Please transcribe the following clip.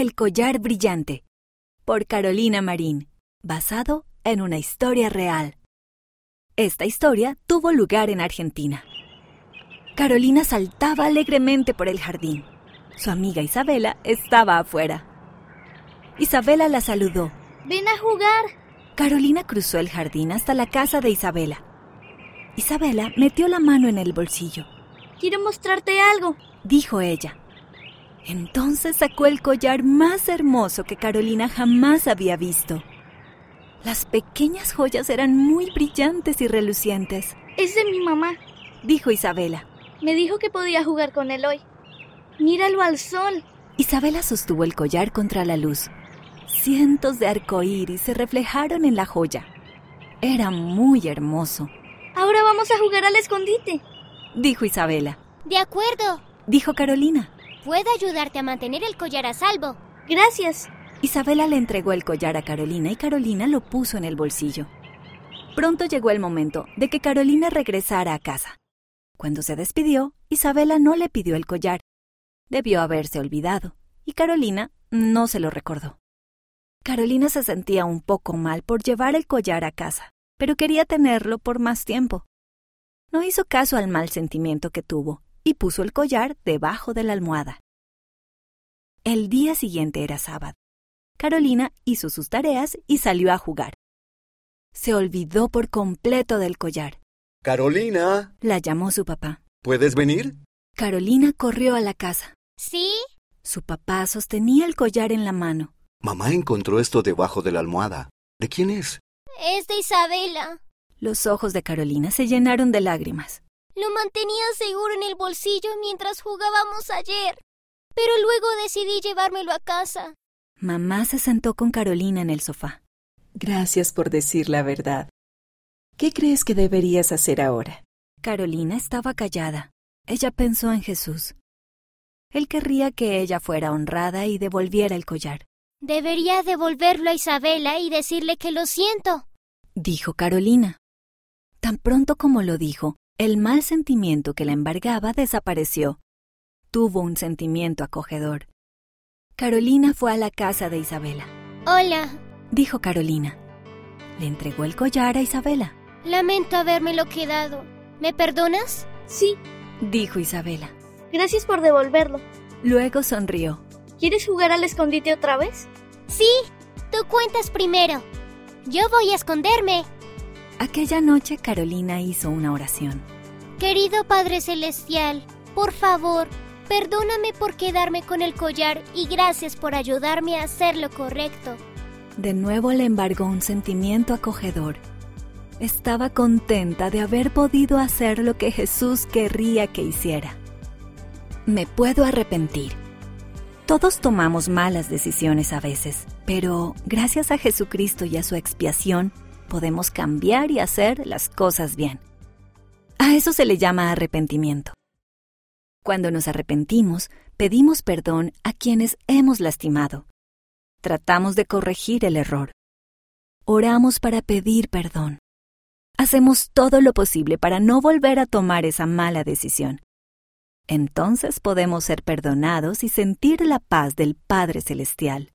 El collar brillante por Carolina Marín, basado en una historia real. Esta historia tuvo lugar en Argentina. Carolina saltaba alegremente por el jardín. Su amiga Isabela estaba afuera. Isabela la saludó. Ven a jugar. Carolina cruzó el jardín hasta la casa de Isabela. Isabela metió la mano en el bolsillo. Quiero mostrarte algo, dijo ella. Entonces sacó el collar más hermoso que Carolina jamás había visto. Las pequeñas joyas eran muy brillantes y relucientes. Es de mi mamá, dijo Isabela. Me dijo que podía jugar con él hoy. Míralo al sol. Isabela sostuvo el collar contra la luz. Cientos de arcoíris se reflejaron en la joya. Era muy hermoso. Ahora vamos a jugar al escondite, dijo Isabela. De acuerdo, dijo Carolina. Puedo ayudarte a mantener el collar a salvo. Gracias. Isabela le entregó el collar a Carolina y Carolina lo puso en el bolsillo. Pronto llegó el momento de que Carolina regresara a casa. Cuando se despidió, Isabela no le pidió el collar. Debió haberse olvidado, y Carolina no se lo recordó. Carolina se sentía un poco mal por llevar el collar a casa, pero quería tenerlo por más tiempo. No hizo caso al mal sentimiento que tuvo y puso el collar debajo de la almohada. El día siguiente era sábado. Carolina hizo sus tareas y salió a jugar. Se olvidó por completo del collar. Carolina. La llamó su papá. ¿Puedes venir? Carolina corrió a la casa. ¿Sí? Su papá sostenía el collar en la mano. Mamá encontró esto debajo de la almohada. ¿De quién es? Es de Isabela. Los ojos de Carolina se llenaron de lágrimas. Lo mantenía seguro en el bolsillo mientras jugábamos ayer. Pero luego decidí llevármelo a casa. Mamá se sentó con Carolina en el sofá. Gracias por decir la verdad. ¿Qué crees que deberías hacer ahora? Carolina estaba callada. Ella pensó en Jesús. Él querría que ella fuera honrada y devolviera el collar. Debería devolverlo a Isabela y decirle que lo siento, dijo Carolina. Tan pronto como lo dijo, el mal sentimiento que la embargaba desapareció. Tuvo un sentimiento acogedor. Carolina fue a la casa de Isabela. Hola, dijo Carolina. Le entregó el collar a Isabela. Lamento habérmelo quedado. ¿Me perdonas? Sí, dijo Isabela. Gracias por devolverlo. Luego sonrió. ¿Quieres jugar al escondite otra vez? Sí, tú cuentas primero. Yo voy a esconderme. Aquella noche Carolina hizo una oración. Querido Padre Celestial, por favor, Perdóname por quedarme con el collar y gracias por ayudarme a hacer lo correcto. De nuevo le embargó un sentimiento acogedor. Estaba contenta de haber podido hacer lo que Jesús querría que hiciera. Me puedo arrepentir. Todos tomamos malas decisiones a veces, pero gracias a Jesucristo y a su expiación podemos cambiar y hacer las cosas bien. A eso se le llama arrepentimiento. Cuando nos arrepentimos, pedimos perdón a quienes hemos lastimado. Tratamos de corregir el error. Oramos para pedir perdón. Hacemos todo lo posible para no volver a tomar esa mala decisión. Entonces podemos ser perdonados y sentir la paz del Padre Celestial.